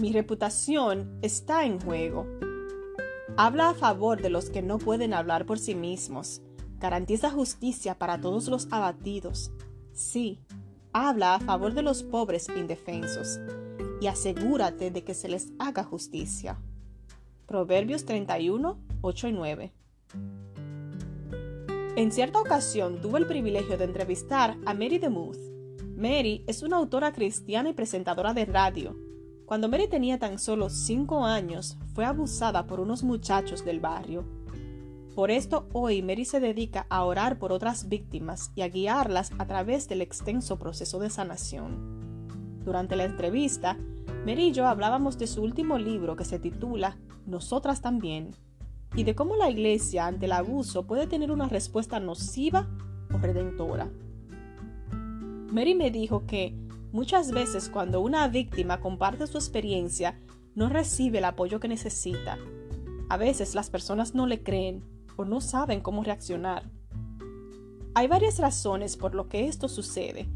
Mi reputación está en juego. Habla a favor de los que no pueden hablar por sí mismos. Garantiza justicia para todos los abatidos. Sí, habla a favor de los pobres indefensos. Y asegúrate de que se les haga justicia. Proverbios 31, 8 y 9. En cierta ocasión tuve el privilegio de entrevistar a Mary DeMuth. Mary es una autora cristiana y presentadora de radio. Cuando Mary tenía tan solo 5 años, fue abusada por unos muchachos del barrio. Por esto hoy Mary se dedica a orar por otras víctimas y a guiarlas a través del extenso proceso de sanación. Durante la entrevista, Mary y yo hablábamos de su último libro que se titula Nosotras también, y de cómo la iglesia ante el abuso puede tener una respuesta nociva o redentora. Mary me dijo que muchas veces cuando una víctima comparte su experiencia, no recibe el apoyo que necesita. A veces las personas no le creen o no saben cómo reaccionar. Hay varias razones por lo que esto sucede,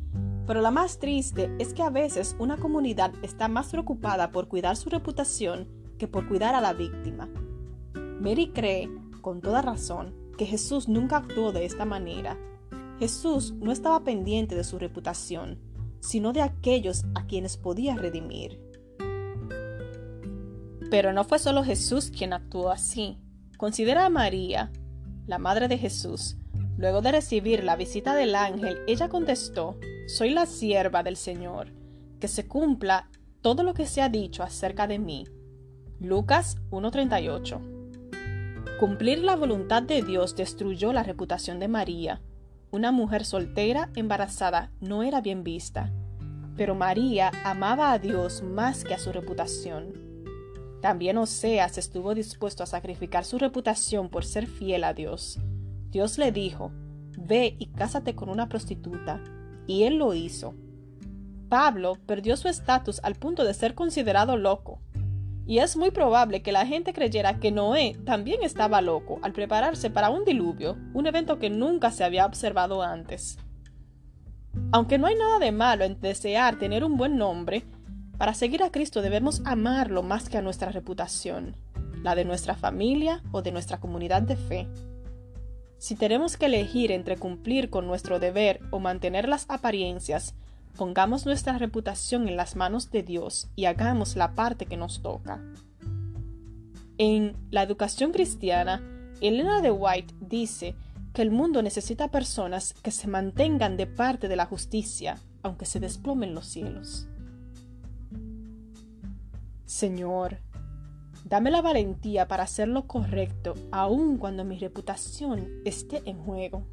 pero la más triste es que a veces una comunidad está más preocupada por cuidar su reputación que por cuidar a la víctima. Mary cree, con toda razón, que Jesús nunca actuó de esta manera. Jesús no estaba pendiente de su reputación, sino de aquellos a quienes podía redimir. Pero no fue solo Jesús quien actuó así. Considera a María, la madre de Jesús. Luego de recibir la visita del ángel, ella contestó, Soy la sierva del Señor, que se cumpla todo lo que se ha dicho acerca de mí. Lucas 1.38 Cumplir la voluntad de Dios destruyó la reputación de María. Una mujer soltera embarazada no era bien vista, pero María amaba a Dios más que a su reputación. También Oseas estuvo dispuesto a sacrificar su reputación por ser fiel a Dios. Dios le dijo, Ve y cásate con una prostituta, y él lo hizo. Pablo perdió su estatus al punto de ser considerado loco, y es muy probable que la gente creyera que Noé también estaba loco al prepararse para un diluvio, un evento que nunca se había observado antes. Aunque no hay nada de malo en desear tener un buen nombre, para seguir a Cristo debemos amarlo más que a nuestra reputación, la de nuestra familia o de nuestra comunidad de fe. Si tenemos que elegir entre cumplir con nuestro deber o mantener las apariencias, Pongamos nuestra reputación en las manos de Dios y hagamos la parte que nos toca. En la educación cristiana, Elena de White dice que el mundo necesita personas que se mantengan de parte de la justicia, aunque se desplomen los cielos. Señor, dame la valentía para hacer lo correcto, aun cuando mi reputación esté en juego.